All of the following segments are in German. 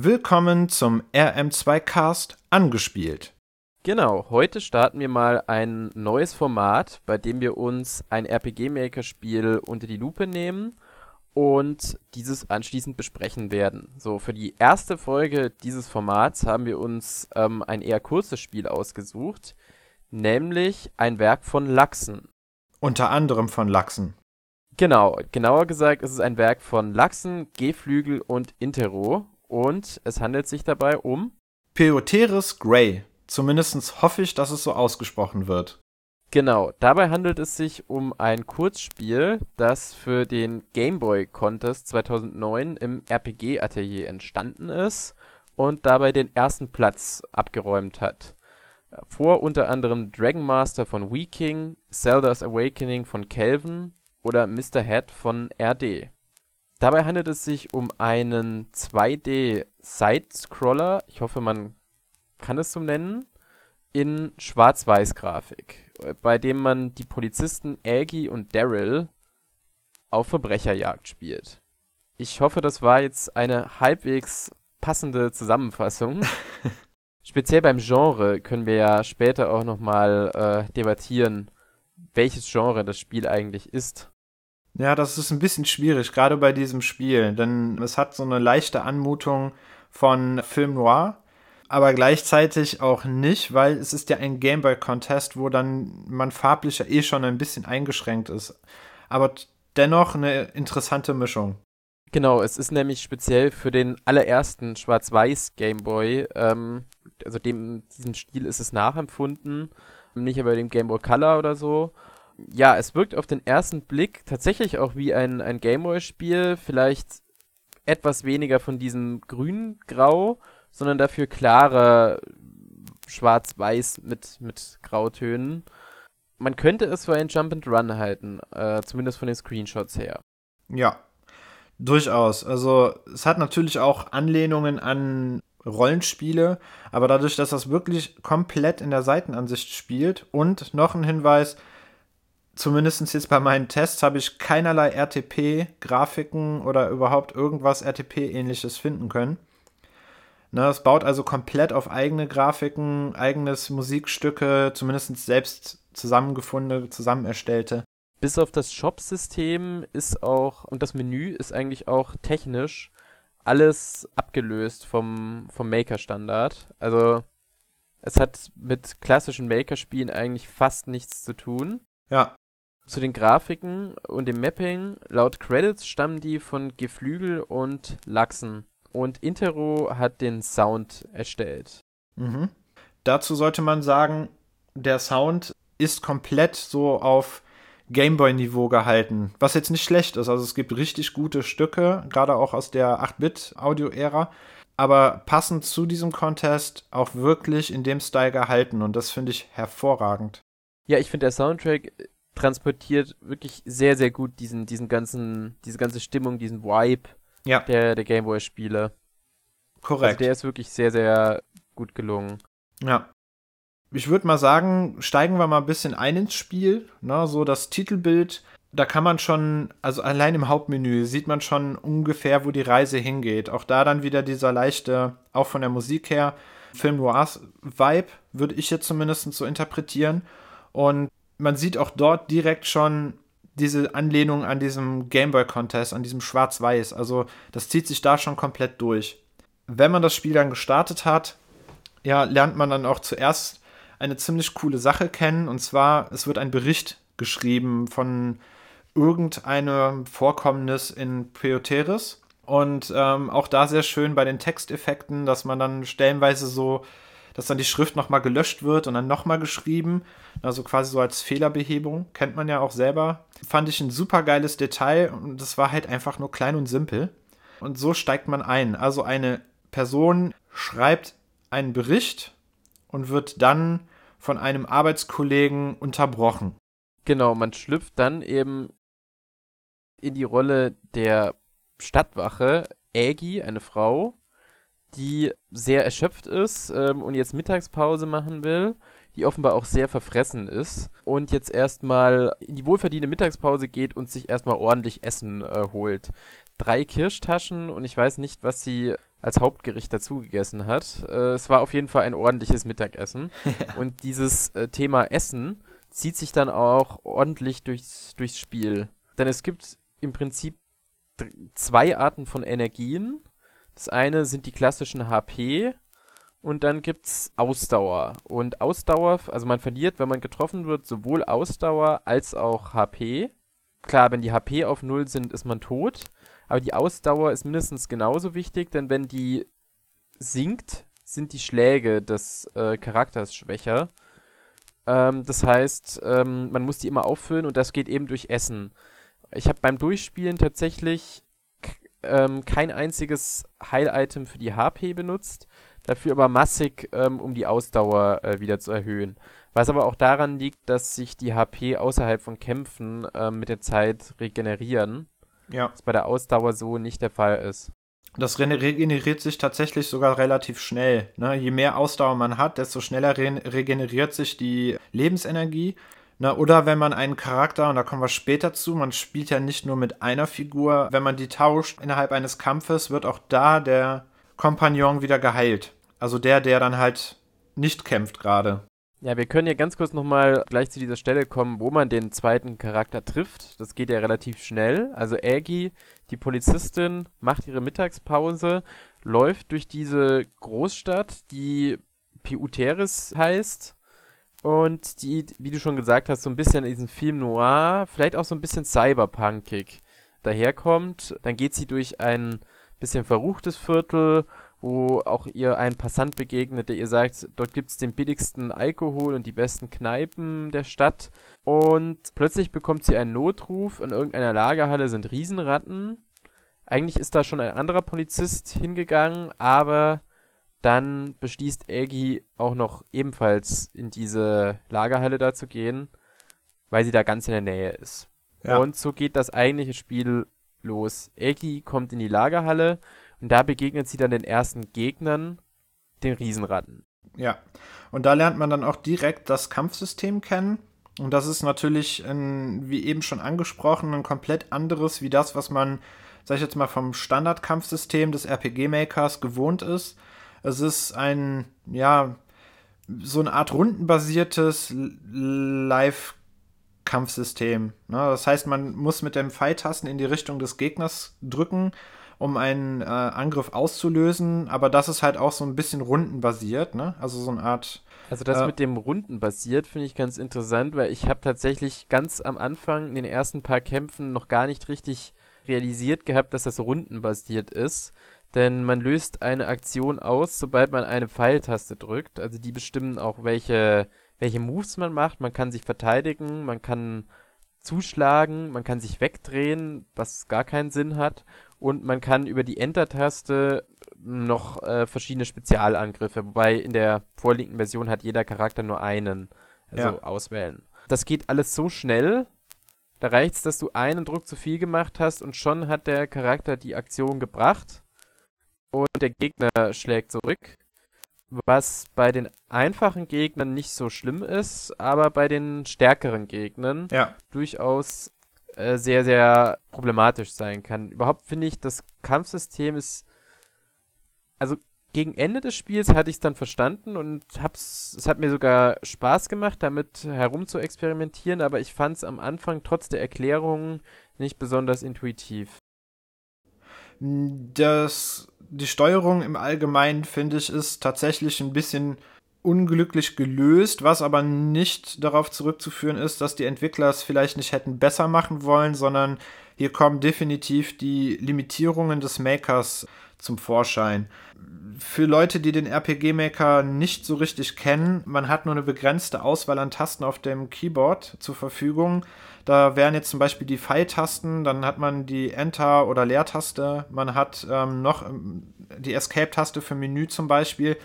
Willkommen zum RM2 Cast angespielt. Genau, heute starten wir mal ein neues Format, bei dem wir uns ein RPG-Maker-Spiel unter die Lupe nehmen und dieses anschließend besprechen werden. So, für die erste Folge dieses Formats haben wir uns ähm, ein eher kurzes Spiel ausgesucht, nämlich ein Werk von Lachsen. Unter anderem von Lachsen. Genau, genauer gesagt ist es ein Werk von Lachsen, Geflügel und Intero und es handelt sich dabei um Peoteris Grey. Zumindest hoffe ich, dass es so ausgesprochen wird. Genau, dabei handelt es sich um ein Kurzspiel, das für den Game Boy Contest 2009 im RPG-Atelier entstanden ist und dabei den ersten Platz abgeräumt hat. Vor unter anderem Dragon Master von Weeking, Zelda's Awakening von Kelvin oder Mr. Head von RD. Dabei handelt es sich um einen 2D-Side-Scroller, ich hoffe, man kann es so nennen, in Schwarz-Weiß-Grafik, bei dem man die Polizisten Aggie und Daryl auf Verbrecherjagd spielt. Ich hoffe, das war jetzt eine halbwegs passende Zusammenfassung. Speziell beim Genre können wir ja später auch nochmal äh, debattieren, welches Genre das Spiel eigentlich ist. Ja, das ist ein bisschen schwierig, gerade bei diesem Spiel, denn es hat so eine leichte Anmutung von Film Noir, aber gleichzeitig auch nicht, weil es ist ja ein Gameboy Contest, wo dann man farblich ja eh schon ein bisschen eingeschränkt ist. Aber dennoch eine interessante Mischung. Genau, es ist nämlich speziell für den allerersten Schwarz-Weiß Gameboy, ähm, also dem, diesem Stil ist es nachempfunden, nicht aber dem Game Boy Color oder so. Ja, es wirkt auf den ersten Blick tatsächlich auch wie ein, ein Gameboy-Spiel, vielleicht etwas weniger von diesem grün-grau, sondern dafür klarer schwarz-weiß mit, mit Grautönen. Man könnte es für ein Jump and Run halten, äh, zumindest von den Screenshots her. Ja, durchaus. Also es hat natürlich auch Anlehnungen an Rollenspiele, aber dadurch, dass das wirklich komplett in der Seitenansicht spielt und noch ein Hinweis, zumindest jetzt bei meinen Tests habe ich keinerlei RTP-Grafiken oder überhaupt irgendwas RTP-ähnliches finden können. Ne, es baut also komplett auf eigene Grafiken, eigenes Musikstücke, zumindest selbst zusammengefundene, zusammen erstellte. Bis auf das Shop-System ist auch, und das Menü ist eigentlich auch technisch alles abgelöst vom, vom Maker-Standard. Also es hat mit klassischen Maker-Spielen eigentlich fast nichts zu tun. Ja. Zu den Grafiken und dem Mapping, laut Credits stammen die von Geflügel und Lachsen. Und Intero hat den Sound erstellt. Mhm. Dazu sollte man sagen, der Sound ist komplett so auf Gameboy-Niveau gehalten, was jetzt nicht schlecht ist. Also es gibt richtig gute Stücke, gerade auch aus der 8-Bit-Audio-Ära, aber passend zu diesem Contest auch wirklich in dem Style gehalten und das finde ich hervorragend. Ja, ich finde der Soundtrack transportiert wirklich sehr, sehr gut diesen, diesen ganzen, diese ganze Stimmung, diesen Vibe ja. der, der Gameboy-Spiele. Korrekt. Also der ist wirklich sehr, sehr gut gelungen. Ja. Ich würde mal sagen, steigen wir mal ein bisschen ein ins Spiel. Ne, so das Titelbild, da kann man schon, also allein im Hauptmenü sieht man schon ungefähr, wo die Reise hingeht. Auch da dann wieder dieser leichte, auch von der Musik her, Film Noir-Vibe, würde ich jetzt zumindest so interpretieren. Und man sieht auch dort direkt schon diese Anlehnung an diesem Gameboy Contest, an diesem Schwarz-Weiß. Also das zieht sich da schon komplett durch. Wenn man das Spiel dann gestartet hat, ja, lernt man dann auch zuerst eine ziemlich coole Sache kennen. Und zwar, es wird ein Bericht geschrieben von irgendeinem Vorkommnis in Peoteris. Und ähm, auch da sehr schön bei den Texteffekten, dass man dann stellenweise so dass dann die Schrift nochmal gelöscht wird und dann nochmal geschrieben. Also quasi so als Fehlerbehebung. Kennt man ja auch selber. Fand ich ein super geiles Detail und das war halt einfach nur klein und simpel. Und so steigt man ein. Also eine Person schreibt einen Bericht und wird dann von einem Arbeitskollegen unterbrochen. Genau, man schlüpft dann eben in die Rolle der Stadtwache Aggie, eine Frau, die sehr erschöpft ist ähm, und jetzt Mittagspause machen will, die offenbar auch sehr verfressen ist und jetzt erstmal in die wohlverdiente Mittagspause geht und sich erstmal ordentlich Essen äh, holt. drei Kirschtaschen und ich weiß nicht, was sie als Hauptgericht dazu gegessen hat. Äh, es war auf jeden Fall ein ordentliches Mittagessen. Und dieses äh, Thema Essen zieht sich dann auch ordentlich durchs, durchs Spiel. Denn es gibt im Prinzip zwei Arten von Energien. Das eine sind die klassischen HP und dann gibt es Ausdauer. Und Ausdauer, also man verliert, wenn man getroffen wird, sowohl Ausdauer als auch HP. Klar, wenn die HP auf Null sind, ist man tot. Aber die Ausdauer ist mindestens genauso wichtig, denn wenn die sinkt, sind die Schläge des äh, Charakters schwächer. Ähm, das heißt, ähm, man muss die immer auffüllen und das geht eben durch Essen. Ich habe beim Durchspielen tatsächlich ähm, kein einziges Heil-Item für die HP benutzt, dafür aber massig, ähm, um die Ausdauer äh, wieder zu erhöhen. Was aber auch daran liegt, dass sich die HP außerhalb von Kämpfen äh, mit der Zeit regenerieren. Ja. Was bei der Ausdauer so nicht der Fall ist. Das regeneriert sich tatsächlich sogar relativ schnell. Ne? Je mehr Ausdauer man hat, desto schneller re regeneriert sich die Lebensenergie. Ne? Oder wenn man einen Charakter, und da kommen wir später zu, man spielt ja nicht nur mit einer Figur, wenn man die tauscht innerhalb eines Kampfes, wird auch da der Kompagnon wieder geheilt. Also der, der dann halt nicht kämpft gerade. Ja, wir können ja ganz kurz nochmal gleich zu dieser Stelle kommen, wo man den zweiten Charakter trifft. Das geht ja relativ schnell. Also Aggie, die Polizistin, macht ihre Mittagspause, läuft durch diese Großstadt, die Piuteris heißt. Und die, wie du schon gesagt hast, so ein bisschen in diesem Film noir, vielleicht auch so ein bisschen cyberpunkig daherkommt. Dann geht sie durch ein bisschen verruchtes Viertel wo auch ihr ein Passant begegnet, der ihr sagt, dort gibt es den billigsten Alkohol und die besten Kneipen der Stadt. Und plötzlich bekommt sie einen Notruf, in irgendeiner Lagerhalle sind Riesenratten. Eigentlich ist da schon ein anderer Polizist hingegangen, aber dann beschließt Aggie auch noch ebenfalls in diese Lagerhalle da zu gehen, weil sie da ganz in der Nähe ist. Ja. Und so geht das eigentliche Spiel los. Aggie kommt in die Lagerhalle und da begegnet sie dann den ersten Gegnern, den Riesenratten. Ja, und da lernt man dann auch direkt das Kampfsystem kennen. Und das ist natürlich, ein, wie eben schon angesprochen, ein komplett anderes wie das, was man, sag ich jetzt mal, vom Standardkampfsystem des RPG-Makers gewohnt ist. Es ist ein, ja, so eine Art rundenbasiertes Live-Kampfsystem. Ne? Das heißt, man muss mit den Pfeiltasten in die Richtung des Gegners drücken um einen äh, Angriff auszulösen, aber das ist halt auch so ein bisschen rundenbasiert, ne? Also so eine Art. Also das äh, mit dem rundenbasiert finde ich ganz interessant, weil ich habe tatsächlich ganz am Anfang in den ersten paar Kämpfen noch gar nicht richtig realisiert gehabt, dass das rundenbasiert ist. Denn man löst eine Aktion aus, sobald man eine Pfeiltaste drückt. Also die bestimmen auch, welche, welche Moves man macht. Man kann sich verteidigen, man kann zuschlagen, man kann sich wegdrehen, was gar keinen Sinn hat und man kann über die Enter-Taste noch äh, verschiedene Spezialangriffe, wobei in der vorliegenden Version hat jeder Charakter nur einen, also ja. auswählen. Das geht alles so schnell, da reicht es, dass du einen Druck zu viel gemacht hast und schon hat der Charakter die Aktion gebracht und der Gegner schlägt zurück. Was bei den einfachen Gegnern nicht so schlimm ist, aber bei den stärkeren Gegnern ja. durchaus äh, sehr, sehr problematisch sein kann. Überhaupt finde ich, das Kampfsystem ist. Also gegen Ende des Spiels hatte ich es dann verstanden und hab's, es hat mir sogar Spaß gemacht, damit herum zu experimentieren, aber ich fand es am Anfang trotz der Erklärungen nicht besonders intuitiv. Das, die Steuerung im Allgemeinen, finde ich, ist tatsächlich ein bisschen unglücklich gelöst, was aber nicht darauf zurückzuführen ist, dass die Entwickler es vielleicht nicht hätten besser machen wollen, sondern hier kommen definitiv die Limitierungen des Makers zum Vorschein. Für Leute, die den RPG-Maker nicht so richtig kennen, man hat nur eine begrenzte Auswahl an Tasten auf dem Keyboard zur Verfügung. Da wären jetzt zum Beispiel die Pfeiltasten, dann hat man die Enter- oder Leertaste, man hat ähm, noch ähm, die Escape-Taste für Menü zum Beispiel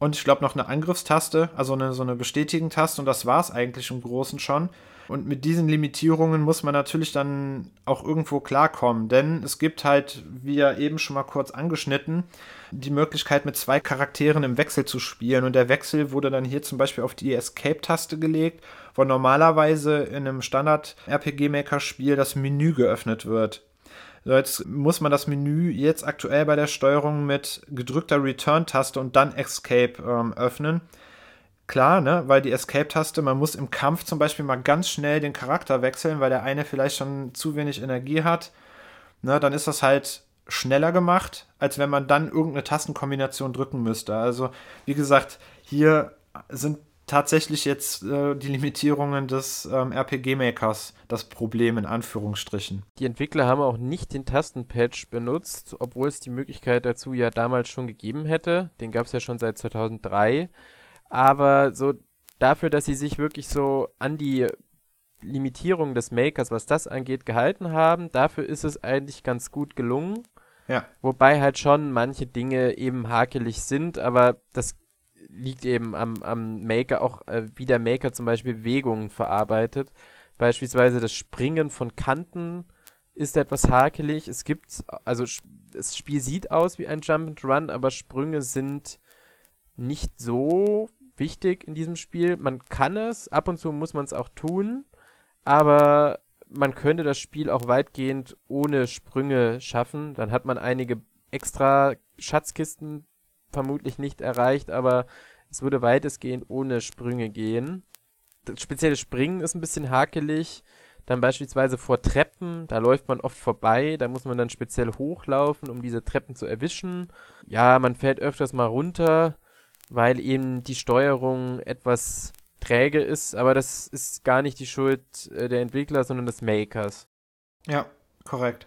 und ich glaube noch eine Angriffstaste, also eine, so eine Bestätigen-Taste und das war es eigentlich im Großen schon. Und mit diesen Limitierungen muss man natürlich dann auch irgendwo klarkommen, denn es gibt halt, wie ja eben schon mal kurz angeschnitten, die Möglichkeit mit zwei Charakteren im Wechsel zu spielen und der Wechsel wurde dann hier zum Beispiel auf die Escape-Taste gelegt, wo normalerweise in einem Standard-RPG-Maker-Spiel das Menü geöffnet wird. Jetzt muss man das Menü jetzt aktuell bei der Steuerung mit gedrückter Return-Taste und dann Escape ähm, öffnen. Klar, ne, weil die Escape-Taste, man muss im Kampf zum Beispiel mal ganz schnell den Charakter wechseln, weil der eine vielleicht schon zu wenig Energie hat. Ne, dann ist das halt schneller gemacht, als wenn man dann irgendeine Tastenkombination drücken müsste. Also, wie gesagt, hier sind tatsächlich jetzt äh, die Limitierungen des ähm, RPG-Makers das Problem in Anführungsstrichen. Die Entwickler haben auch nicht den Tastenpatch benutzt, obwohl es die Möglichkeit dazu ja damals schon gegeben hätte. Den gab es ja schon seit 2003. Aber so dafür, dass sie sich wirklich so an die Limitierung des Makers, was das angeht, gehalten haben, dafür ist es eigentlich ganz gut gelungen. Ja. Wobei halt schon manche Dinge eben hakelig sind, aber das liegt eben am, am Maker, auch äh, wie der Maker zum Beispiel Bewegungen verarbeitet. Beispielsweise das Springen von Kanten ist etwas hakelig. Es gibt, also das Spiel sieht aus wie ein Jump and Run, aber Sprünge sind nicht so wichtig in diesem Spiel. Man kann es, ab und zu muss man es auch tun, aber man könnte das Spiel auch weitgehend ohne Sprünge schaffen. Dann hat man einige extra Schatzkisten vermutlich nicht erreicht, aber es würde weitestgehend ohne Sprünge gehen. Das spezielle Springen ist ein bisschen hakelig. Dann beispielsweise vor Treppen, da läuft man oft vorbei, da muss man dann speziell hochlaufen, um diese Treppen zu erwischen. Ja, man fällt öfters mal runter, weil eben die Steuerung etwas träge ist, aber das ist gar nicht die Schuld äh, der Entwickler, sondern des Makers. Ja, korrekt.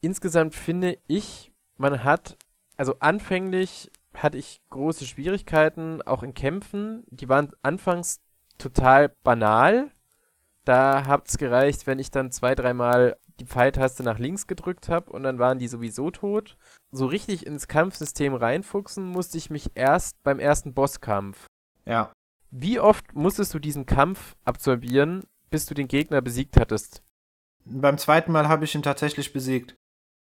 Insgesamt finde ich, man hat, also anfänglich hatte ich große Schwierigkeiten, auch in Kämpfen. Die waren anfangs total banal. Da hat es gereicht, wenn ich dann zwei, dreimal die Pfeiltaste nach links gedrückt habe und dann waren die sowieso tot. So richtig ins Kampfsystem reinfuchsen musste ich mich erst beim ersten Bosskampf. Ja. Wie oft musstest du diesen Kampf absolvieren, bis du den Gegner besiegt hattest? Beim zweiten Mal habe ich ihn tatsächlich besiegt.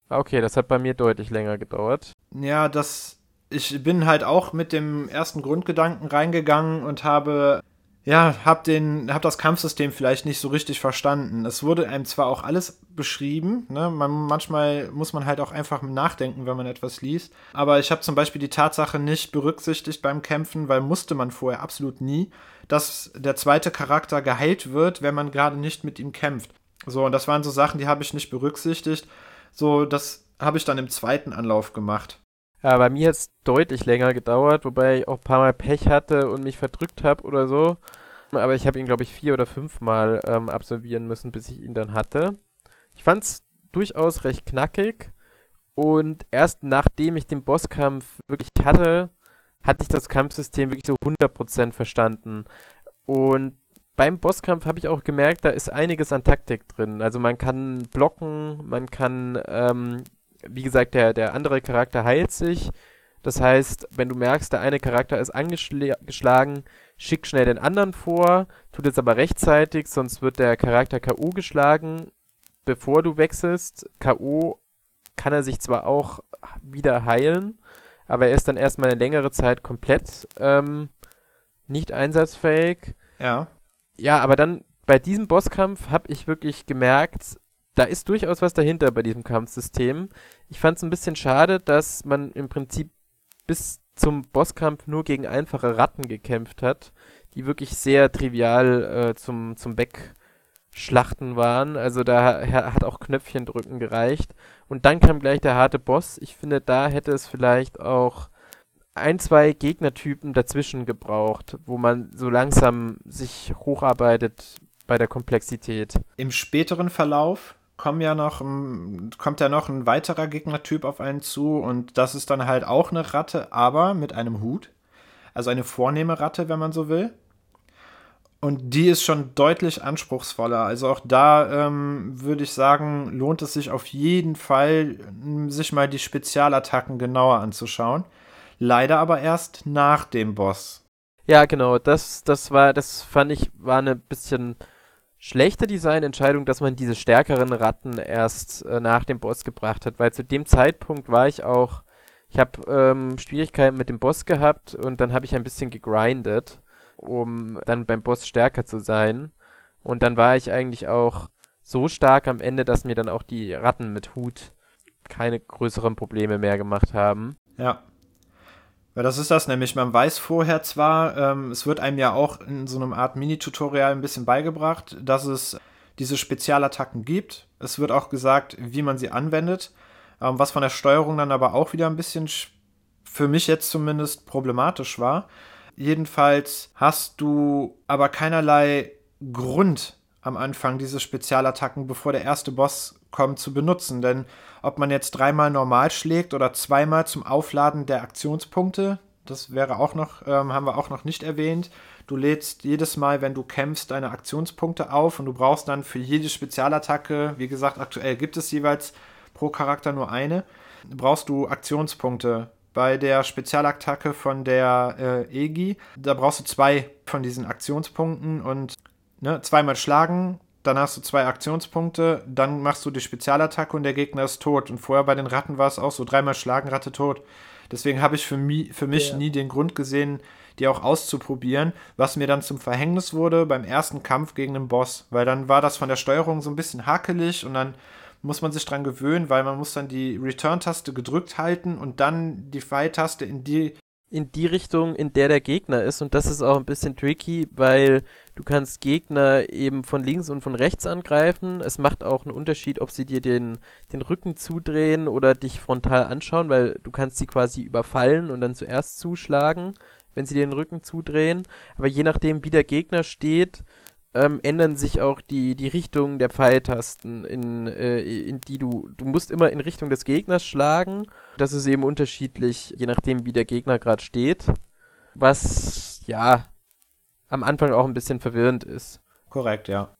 Ah, okay, das hat bei mir deutlich länger gedauert. Ja, das. Ich bin halt auch mit dem ersten Grundgedanken reingegangen und habe ja, hab den, hab das Kampfsystem vielleicht nicht so richtig verstanden. Es wurde einem zwar auch alles beschrieben, ne? man, manchmal muss man halt auch einfach nachdenken, wenn man etwas liest. Aber ich habe zum Beispiel die Tatsache nicht berücksichtigt beim Kämpfen, weil musste man vorher absolut nie, dass der zweite Charakter geheilt wird, wenn man gerade nicht mit ihm kämpft. So, und das waren so Sachen, die habe ich nicht berücksichtigt. So, das habe ich dann im zweiten Anlauf gemacht. Ja, bei mir hat es deutlich länger gedauert, wobei ich auch ein paar Mal Pech hatte und mich verdrückt habe oder so. Aber ich habe ihn, glaube ich, vier oder fünfmal ähm, absolvieren müssen, bis ich ihn dann hatte. Ich fand es durchaus recht knackig. Und erst nachdem ich den Bosskampf wirklich hatte, hatte ich das Kampfsystem wirklich so 100% verstanden. Und beim Bosskampf habe ich auch gemerkt, da ist einiges an Taktik drin. Also man kann blocken, man kann ähm, wie gesagt, der, der andere Charakter heilt sich. Das heißt, wenn du merkst, der eine Charakter ist angeschlagen, schick schnell den anderen vor, tut es aber rechtzeitig, sonst wird der Charakter K.O. geschlagen, bevor du wechselst. K.O. kann er sich zwar auch wieder heilen, aber er ist dann erstmal eine längere Zeit komplett ähm, nicht einsatzfähig. Ja. Ja, aber dann bei diesem Bosskampf habe ich wirklich gemerkt, da ist durchaus was dahinter bei diesem Kampfsystem. Ich fand es ein bisschen schade, dass man im Prinzip bis zum Bosskampf nur gegen einfache Ratten gekämpft hat, die wirklich sehr trivial äh, zum, zum Wegschlachten waren. Also da hat auch Knöpfchen drücken gereicht. Und dann kam gleich der harte Boss. Ich finde, da hätte es vielleicht auch ein, zwei Gegnertypen dazwischen gebraucht, wo man so langsam sich hocharbeitet bei der Komplexität. Im späteren Verlauf kommen ja noch, kommt ja noch ein weiterer Gegnertyp auf einen zu und das ist dann halt auch eine Ratte, aber mit einem Hut. Also eine vornehme Ratte, wenn man so will. Und die ist schon deutlich anspruchsvoller. Also auch da ähm, würde ich sagen, lohnt es sich auf jeden Fall, sich mal die Spezialattacken genauer anzuschauen. Leider aber erst nach dem Boss. Ja, genau. Das, das war, das fand ich, war eine bisschen schlechte Designentscheidung, dass man diese stärkeren Ratten erst äh, nach dem Boss gebracht hat, weil zu dem Zeitpunkt war ich auch, ich habe ähm, Schwierigkeiten mit dem Boss gehabt und dann habe ich ein bisschen gegrindet, um dann beim Boss stärker zu sein. Und dann war ich eigentlich auch so stark am Ende, dass mir dann auch die Ratten mit Hut keine größeren Probleme mehr gemacht haben. Ja. Weil das ist das nämlich, man weiß vorher zwar, ähm, es wird einem ja auch in so einem Art Mini-Tutorial ein bisschen beigebracht, dass es diese Spezialattacken gibt. Es wird auch gesagt, wie man sie anwendet, ähm, was von der Steuerung dann aber auch wieder ein bisschen für mich jetzt zumindest problematisch war. Jedenfalls hast du aber keinerlei Grund am Anfang diese Spezialattacken, bevor der erste Boss kommt, zu benutzen. Denn ob man jetzt dreimal normal schlägt oder zweimal zum Aufladen der Aktionspunkte, das wäre auch noch, ähm, haben wir auch noch nicht erwähnt. Du lädst jedes Mal, wenn du kämpfst, deine Aktionspunkte auf und du brauchst dann für jede Spezialattacke, wie gesagt, aktuell gibt es jeweils pro Charakter nur eine, brauchst du Aktionspunkte. Bei der Spezialattacke von der äh, EGI, da brauchst du zwei von diesen Aktionspunkten und ne, zweimal schlagen, dann hast du zwei Aktionspunkte, dann machst du die Spezialattacke und der Gegner ist tot. Und vorher bei den Ratten war es auch so, dreimal schlagen, Ratte tot. Deswegen habe ich für, mi für mich ja. nie den Grund gesehen, die auch auszuprobieren, was mir dann zum Verhängnis wurde beim ersten Kampf gegen den Boss, weil dann war das von der Steuerung so ein bisschen hakelig und dann muss man sich dran gewöhnen, weil man muss dann die Return-Taste gedrückt halten und dann die Fight-Taste in die in die Richtung, in der der Gegner ist. Und das ist auch ein bisschen tricky, weil du kannst Gegner eben von links und von rechts angreifen. Es macht auch einen Unterschied, ob sie dir den, den Rücken zudrehen oder dich frontal anschauen, weil du kannst sie quasi überfallen und dann zuerst zuschlagen, wenn sie dir den Rücken zudrehen. Aber je nachdem, wie der Gegner steht, ähm, ändern sich auch die, die Richtungen der Pfeiltasten, in, äh, in die du, du musst immer in Richtung des Gegners schlagen. Das ist eben unterschiedlich, je nachdem, wie der Gegner gerade steht. Was, ja, am Anfang auch ein bisschen verwirrend ist. Korrekt, ja.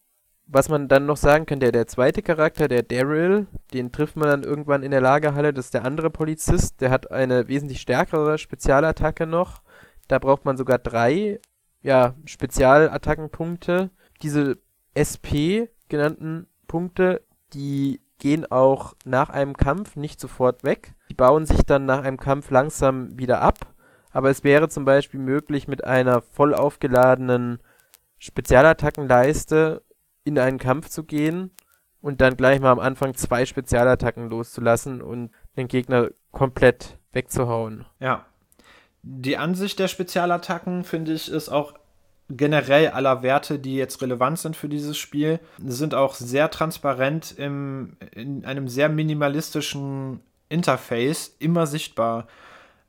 Was man dann noch sagen kann, der, der zweite Charakter, der Daryl, den trifft man dann irgendwann in der Lagerhalle, das ist der andere Polizist, der hat eine wesentlich stärkere Spezialattacke noch. Da braucht man sogar drei ja, Spezialattackenpunkte diese SP genannten Punkte, die gehen auch nach einem Kampf nicht sofort weg. Die bauen sich dann nach einem Kampf langsam wieder ab. Aber es wäre zum Beispiel möglich, mit einer voll aufgeladenen Spezialattackenleiste in einen Kampf zu gehen und dann gleich mal am Anfang zwei Spezialattacken loszulassen und den Gegner komplett wegzuhauen. Ja. Die Ansicht der Spezialattacken, finde ich, ist auch generell aller Werte, die jetzt relevant sind für dieses Spiel, sind auch sehr transparent im, in einem sehr minimalistischen Interface immer sichtbar.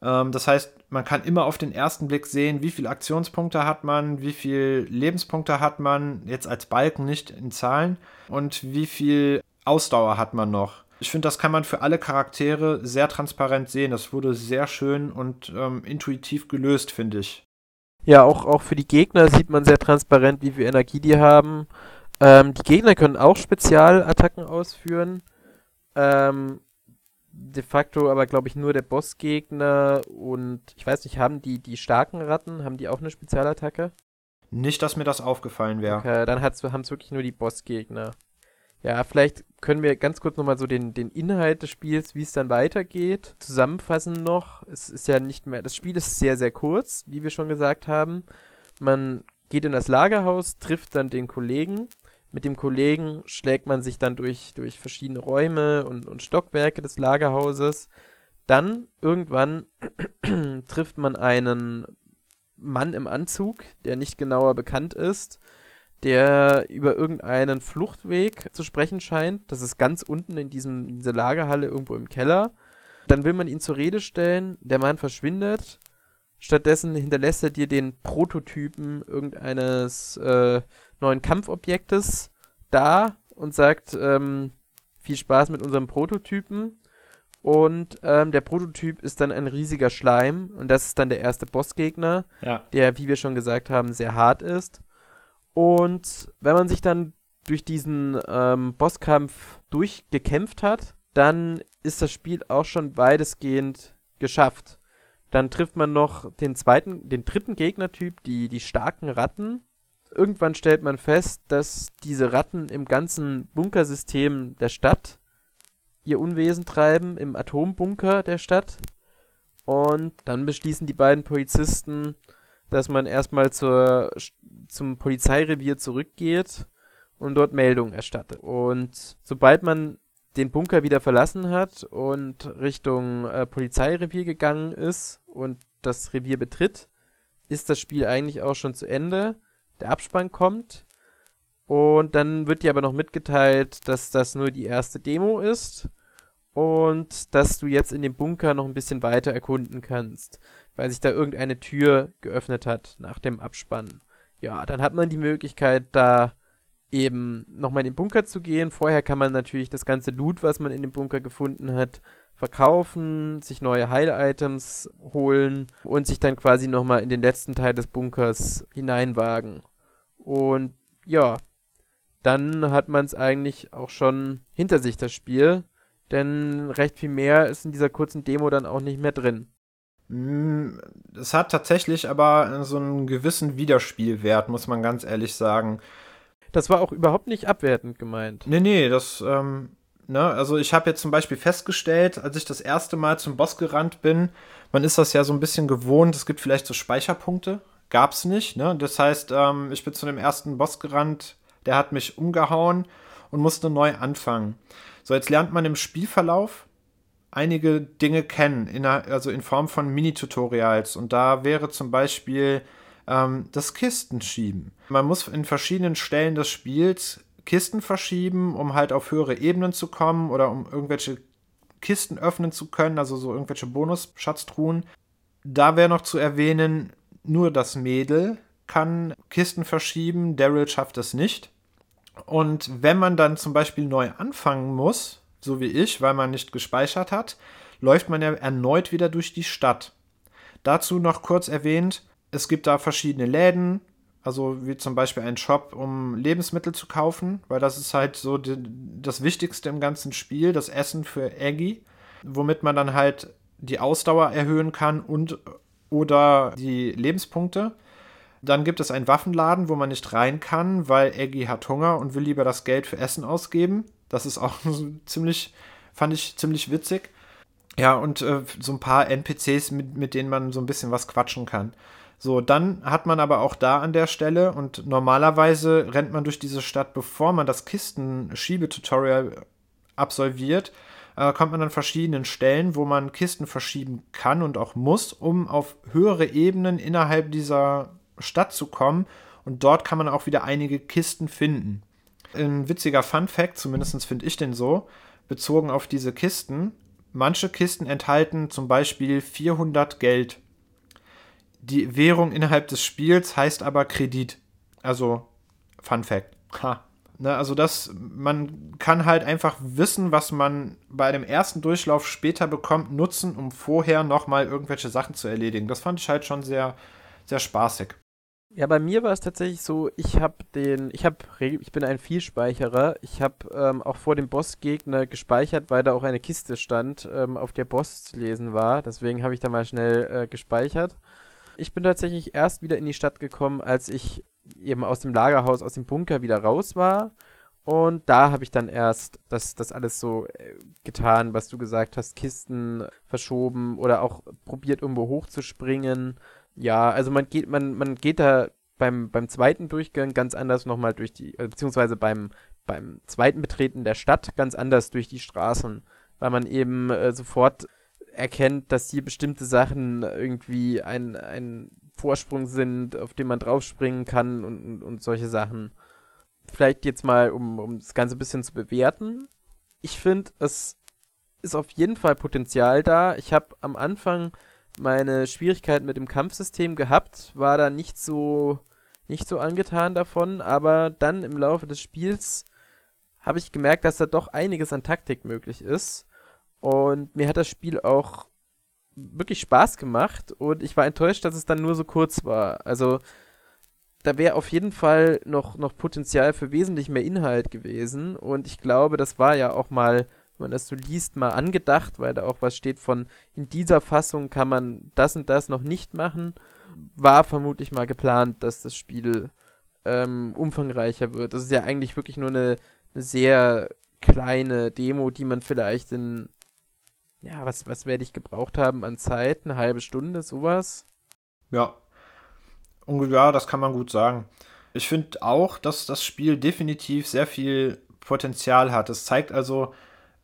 Ähm, das heißt, man kann immer auf den ersten Blick sehen, wie viele Aktionspunkte hat man, wie viele Lebenspunkte hat man, jetzt als Balken nicht in Zahlen, und wie viel Ausdauer hat man noch. Ich finde, das kann man für alle Charaktere sehr transparent sehen. Das wurde sehr schön und ähm, intuitiv gelöst, finde ich. Ja, auch, auch für die Gegner sieht man sehr transparent, wie viel Energie die haben. Ähm, die Gegner können auch Spezialattacken ausführen. Ähm, de facto aber, glaube ich, nur der Bossgegner und ich weiß nicht, haben die, die starken Ratten, haben die auch eine Spezialattacke? Nicht, dass mir das aufgefallen wäre. Okay, dann haben es wirklich nur die Bossgegner. Ja, vielleicht können wir ganz kurz nochmal so den, den Inhalt des Spiels, wie es dann weitergeht, zusammenfassen noch. Es ist ja nicht mehr, das Spiel ist sehr, sehr kurz, wie wir schon gesagt haben. Man geht in das Lagerhaus, trifft dann den Kollegen. Mit dem Kollegen schlägt man sich dann durch, durch verschiedene Räume und, und Stockwerke des Lagerhauses. Dann irgendwann trifft man einen Mann im Anzug, der nicht genauer bekannt ist der über irgendeinen Fluchtweg zu sprechen scheint. Das ist ganz unten in, diesem, in dieser Lagerhalle irgendwo im Keller. Dann will man ihn zur Rede stellen, der Mann verschwindet. Stattdessen hinterlässt er dir den Prototypen irgendeines äh, neuen Kampfobjektes da und sagt, ähm, viel Spaß mit unserem Prototypen. Und ähm, der Prototyp ist dann ein riesiger Schleim und das ist dann der erste Bossgegner, ja. der, wie wir schon gesagt haben, sehr hart ist. Und wenn man sich dann durch diesen ähm, Bosskampf durchgekämpft hat, dann ist das Spiel auch schon weitestgehend geschafft. Dann trifft man noch den zweiten, den dritten Gegnertyp, die, die starken Ratten. Irgendwann stellt man fest, dass diese Ratten im ganzen Bunkersystem der Stadt ihr Unwesen treiben, im Atombunker der Stadt. Und dann beschließen die beiden Polizisten, dass man erstmal zur, zum Polizeirevier zurückgeht und dort Meldungen erstattet. Und sobald man den Bunker wieder verlassen hat und Richtung äh, Polizeirevier gegangen ist und das Revier betritt, ist das Spiel eigentlich auch schon zu Ende. Der Abspann kommt und dann wird dir aber noch mitgeteilt, dass das nur die erste Demo ist und dass du jetzt in dem Bunker noch ein bisschen weiter erkunden kannst, weil sich da irgendeine Tür geöffnet hat nach dem Abspann. Ja, dann hat man die Möglichkeit, da eben nochmal in den Bunker zu gehen. Vorher kann man natürlich das ganze Loot, was man in dem Bunker gefunden hat, verkaufen, sich neue Heil-Items holen und sich dann quasi nochmal in den letzten Teil des Bunkers hineinwagen. Und ja, dann hat man es eigentlich auch schon hinter sich, das Spiel. Denn recht viel mehr ist in dieser kurzen Demo dann auch nicht mehr drin. Es hat tatsächlich aber so einen gewissen Wiederspielwert, muss man ganz ehrlich sagen. Das war auch überhaupt nicht abwertend gemeint. Nee, nee, das, ähm, ne, also ich habe jetzt zum Beispiel festgestellt, als ich das erste Mal zum Boss gerannt bin, man ist das ja so ein bisschen gewohnt, es gibt vielleicht so Speicherpunkte, gab's nicht, ne? Das heißt, ähm, ich bin zu dem ersten Boss gerannt, der hat mich umgehauen und musste neu anfangen. So, jetzt lernt man im Spielverlauf einige Dinge kennen, in, also in Form von Mini-Tutorials. Und da wäre zum Beispiel ähm, das Kistenschieben. Man muss in verschiedenen Stellen des Spiels Kisten verschieben, um halt auf höhere Ebenen zu kommen oder um irgendwelche Kisten öffnen zu können, also so irgendwelche Bonus-Schatztruhen. Da wäre noch zu erwähnen, nur das Mädel kann Kisten verschieben, Daryl schafft es nicht. Und wenn man dann zum Beispiel neu anfangen muss, so wie ich, weil man nicht gespeichert hat, läuft man ja erneut wieder durch die Stadt. Dazu noch kurz erwähnt, es gibt da verschiedene Läden, also wie zum Beispiel ein Shop, um Lebensmittel zu kaufen, weil das ist halt so die, das Wichtigste im ganzen Spiel, das Essen für Aggie, womit man dann halt die Ausdauer erhöhen kann und oder die Lebenspunkte. Dann gibt es einen Waffenladen, wo man nicht rein kann, weil Aggie hat Hunger und will lieber das Geld für Essen ausgeben. Das ist auch ziemlich, fand ich ziemlich witzig. Ja, und äh, so ein paar NPCs, mit, mit denen man so ein bisschen was quatschen kann. So, dann hat man aber auch da an der Stelle und normalerweise rennt man durch diese Stadt, bevor man das Kisten-Schiebe-Tutorial absolviert, äh, kommt man an verschiedenen Stellen, wo man Kisten verschieben kann und auch muss, um auf höhere Ebenen innerhalb dieser Stadt zu kommen. Und dort kann man auch wieder einige Kisten finden. Ein witziger Fun-Fact, zumindest finde ich den so, bezogen auf diese Kisten. Manche Kisten enthalten zum Beispiel 400 Geld die Währung innerhalb des Spiels heißt aber Kredit. Also, Fun Fact. Ha. Ne, also das, man kann halt einfach wissen, was man bei dem ersten Durchlauf später bekommt, nutzen, um vorher nochmal irgendwelche Sachen zu erledigen. Das fand ich halt schon sehr, sehr spaßig. Ja, bei mir war es tatsächlich so, ich habe den, ich habe, ich bin ein Vielspeicherer. Ich habe ähm, auch vor dem Bossgegner gespeichert, weil da auch eine Kiste stand, ähm, auf der Boss zu lesen war. Deswegen habe ich da mal schnell äh, gespeichert ich bin tatsächlich erst wieder in die Stadt gekommen, als ich eben aus dem Lagerhaus, aus dem Bunker wieder raus war. Und da habe ich dann erst das, das alles so äh, getan, was du gesagt hast, Kisten verschoben oder auch probiert, irgendwo hochzuspringen. Ja, also man geht, man, man geht da beim, beim zweiten Durchgang ganz anders nochmal durch die, äh, beziehungsweise beim, beim zweiten Betreten der Stadt ganz anders durch die Straßen, weil man eben äh, sofort erkennt, dass hier bestimmte Sachen irgendwie ein, ein Vorsprung sind, auf den man draufspringen kann und, und, und solche Sachen. Vielleicht jetzt mal, um, um das Ganze ein bisschen zu bewerten. Ich finde, es ist auf jeden Fall Potenzial da. Ich habe am Anfang meine Schwierigkeiten mit dem Kampfsystem gehabt, war da nicht so nicht so angetan davon, aber dann im Laufe des Spiels habe ich gemerkt, dass da doch einiges an Taktik möglich ist. Und mir hat das Spiel auch wirklich Spaß gemacht und ich war enttäuscht, dass es dann nur so kurz war. Also da wäre auf jeden Fall noch, noch Potenzial für wesentlich mehr Inhalt gewesen und ich glaube, das war ja auch mal, wenn man das so liest, mal angedacht, weil da auch was steht von, in dieser Fassung kann man das und das noch nicht machen. War vermutlich mal geplant, dass das Spiel ähm, umfangreicher wird. Das ist ja eigentlich wirklich nur eine, eine sehr kleine Demo, die man vielleicht in ja, was, was werde ich gebraucht haben an Zeit? Eine halbe Stunde, sowas? Ja. Und ja, das kann man gut sagen. Ich finde auch, dass das Spiel definitiv sehr viel Potenzial hat. Es zeigt also,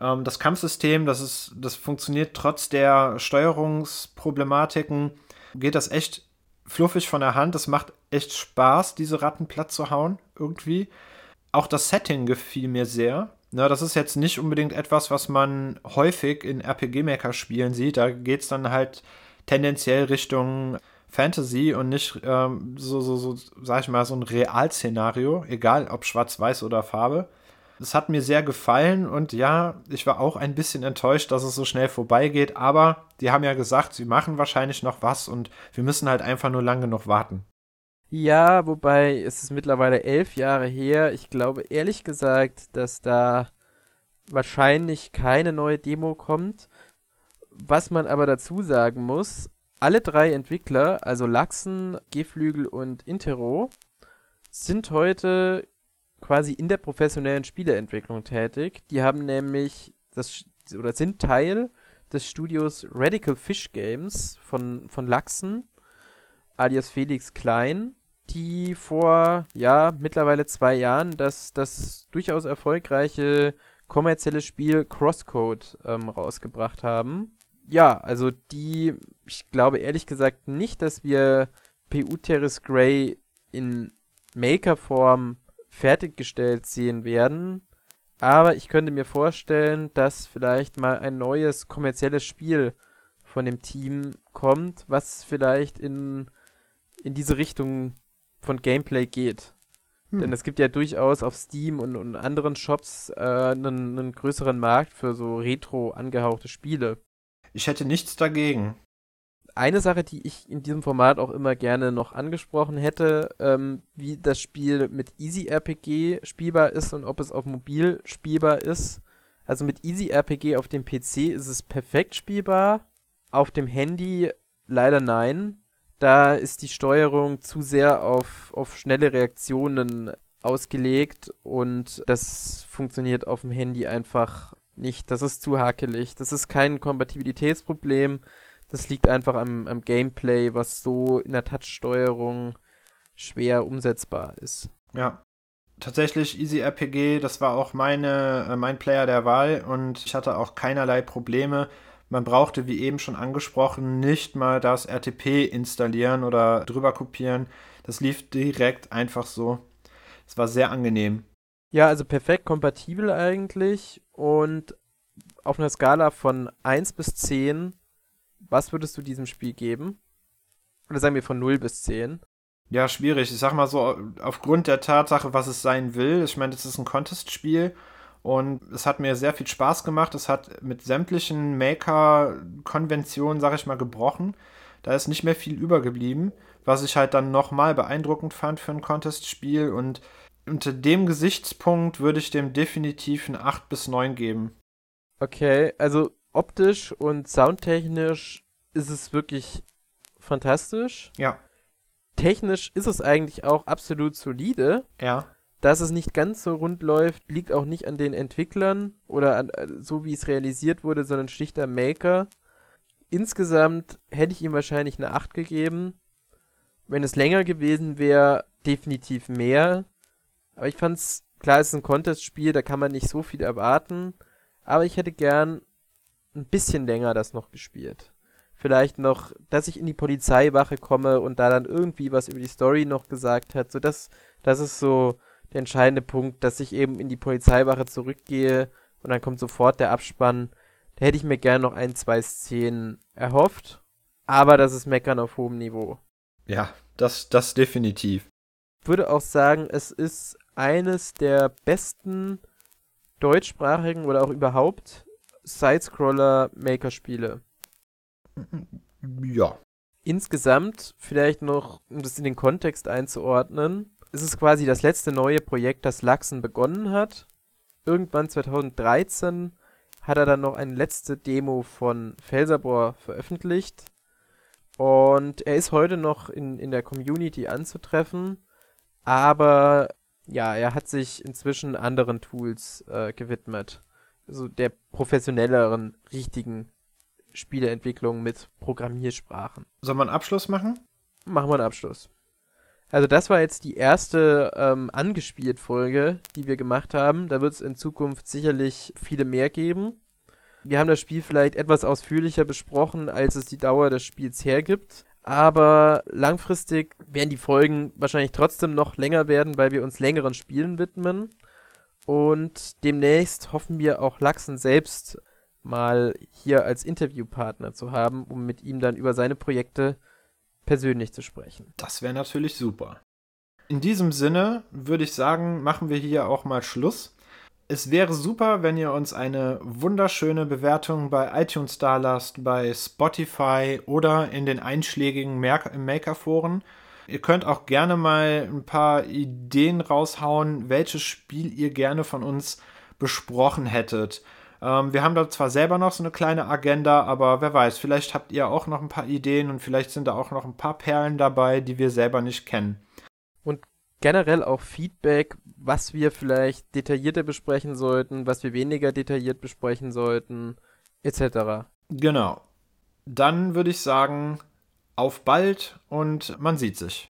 ähm, das Kampfsystem, das, ist, das funktioniert trotz der Steuerungsproblematiken, geht das echt fluffig von der Hand. Es macht echt Spaß, diese Ratten platt zu hauen, irgendwie. Auch das Setting gefiel mir sehr. Na, das ist jetzt nicht unbedingt etwas, was man häufig in RPG-Maker-Spielen sieht. Da geht es dann halt tendenziell Richtung Fantasy und nicht ähm, so, so, so, sag ich mal, so ein Realszenario, egal ob schwarz-weiß oder Farbe. Es hat mir sehr gefallen und ja, ich war auch ein bisschen enttäuscht, dass es so schnell vorbeigeht, aber die haben ja gesagt, sie machen wahrscheinlich noch was und wir müssen halt einfach nur lange noch warten. Ja, wobei es ist mittlerweile elf Jahre her. Ich glaube ehrlich gesagt, dass da wahrscheinlich keine neue Demo kommt. Was man aber dazu sagen muss, alle drei Entwickler, also Lachsen, Geflügel und Intero, sind heute quasi in der professionellen Spieleentwicklung tätig. Die haben nämlich das oder sind Teil des Studios Radical Fish Games von, von Lachsen, alias Felix Klein, die vor, ja, mittlerweile zwei Jahren das, das durchaus erfolgreiche kommerzielle Spiel Crosscode ähm, rausgebracht haben. Ja, also die, ich glaube ehrlich gesagt nicht, dass wir PU Terrace Grey in Maker-Form fertiggestellt sehen werden. Aber ich könnte mir vorstellen, dass vielleicht mal ein neues kommerzielles Spiel von dem Team kommt, was vielleicht in, in diese Richtung von Gameplay geht. Hm. Denn es gibt ja durchaus auf Steam und, und anderen Shops äh, einen, einen größeren Markt für so retro angehauchte Spiele. Ich hätte nichts dagegen eine Sache, die ich in diesem Format auch immer gerne noch angesprochen hätte, ähm, wie das Spiel mit Easy RPG spielbar ist und ob es auf mobil spielbar ist. Also mit Easy RPG auf dem PC ist es perfekt spielbar, auf dem Handy leider nein. Da ist die Steuerung zu sehr auf, auf schnelle Reaktionen ausgelegt und das funktioniert auf dem Handy einfach nicht. Das ist zu hakelig. Das ist kein Kompatibilitätsproblem. Das liegt einfach am, am Gameplay, was so in der Touch-Steuerung schwer umsetzbar ist. Ja. Tatsächlich Easy RPG, das war auch meine, äh, mein Player der Wahl und ich hatte auch keinerlei Probleme. Man brauchte, wie eben schon angesprochen, nicht mal das RTP installieren oder drüber kopieren. Das lief direkt einfach so. Es war sehr angenehm. Ja, also perfekt kompatibel eigentlich und auf einer Skala von 1 bis 10 was würdest du diesem Spiel geben? Oder sagen wir von 0 bis 10? Ja, schwierig. Ich sag mal so, aufgrund der Tatsache, was es sein will. Ich meine, das ist ein Contest-Spiel und es hat mir sehr viel Spaß gemacht. Es hat mit sämtlichen Maker-Konventionen, sag ich mal, gebrochen. Da ist nicht mehr viel übergeblieben, was ich halt dann nochmal beeindruckend fand für ein Contest-Spiel. Und unter dem Gesichtspunkt würde ich dem definitiv ein 8 bis 9 geben. Okay, also optisch und soundtechnisch ist es wirklich fantastisch. Ja. Technisch ist es eigentlich auch absolut solide. Ja. Dass es nicht ganz so rund läuft, liegt auch nicht an den Entwicklern oder an, äh, so wie es realisiert wurde, sondern schlicht am Maker. Insgesamt hätte ich ihm wahrscheinlich eine 8 gegeben. Wenn es länger gewesen wäre, definitiv mehr. Aber ich fand's, klar, es ist ein Contest-Spiel, da kann man nicht so viel erwarten. Aber ich hätte gern ein bisschen länger das noch gespielt. Vielleicht noch, dass ich in die Polizeiwache komme und da dann irgendwie was über die Story noch gesagt hat. So das, das ist so der entscheidende Punkt, dass ich eben in die Polizeiwache zurückgehe und dann kommt sofort der Abspann. Da hätte ich mir gerne noch ein, zwei Szenen erhofft. Aber das ist Meckern auf hohem Niveau. Ja, das, das definitiv. Ich würde auch sagen, es ist eines der besten deutschsprachigen oder auch überhaupt Sidescroller-Maker-Spiele. Ja. Insgesamt, vielleicht noch, um das in den Kontext einzuordnen, ist es quasi das letzte neue Projekt, das Lachsen begonnen hat. Irgendwann 2013 hat er dann noch eine letzte Demo von Felserbohr veröffentlicht. Und er ist heute noch in, in der Community anzutreffen. Aber ja, er hat sich inzwischen anderen Tools äh, gewidmet so der professionelleren, richtigen Spieleentwicklung mit Programmiersprachen. Soll man einen Abschluss machen? Machen wir einen Abschluss. Also das war jetzt die erste ähm, angespielt Folge, die wir gemacht haben. Da wird es in Zukunft sicherlich viele mehr geben. Wir haben das Spiel vielleicht etwas ausführlicher besprochen, als es die Dauer des Spiels hergibt. Aber langfristig werden die Folgen wahrscheinlich trotzdem noch länger werden, weil wir uns längeren Spielen widmen. Und demnächst hoffen wir auch Lachsen selbst mal hier als Interviewpartner zu haben, um mit ihm dann über seine Projekte persönlich zu sprechen. Das wäre natürlich super. In diesem Sinne würde ich sagen, machen wir hier auch mal Schluss. Es wäre super, wenn ihr uns eine wunderschöne Bewertung bei iTunes da lasst, bei Spotify oder in den einschlägigen Maker-Foren. Ihr könnt auch gerne mal ein paar Ideen raushauen, welches Spiel ihr gerne von uns besprochen hättet. Ähm, wir haben da zwar selber noch so eine kleine Agenda, aber wer weiß, vielleicht habt ihr auch noch ein paar Ideen und vielleicht sind da auch noch ein paar Perlen dabei, die wir selber nicht kennen. Und generell auch Feedback, was wir vielleicht detaillierter besprechen sollten, was wir weniger detailliert besprechen sollten, etc. Genau. Dann würde ich sagen, auf bald und man sieht sich.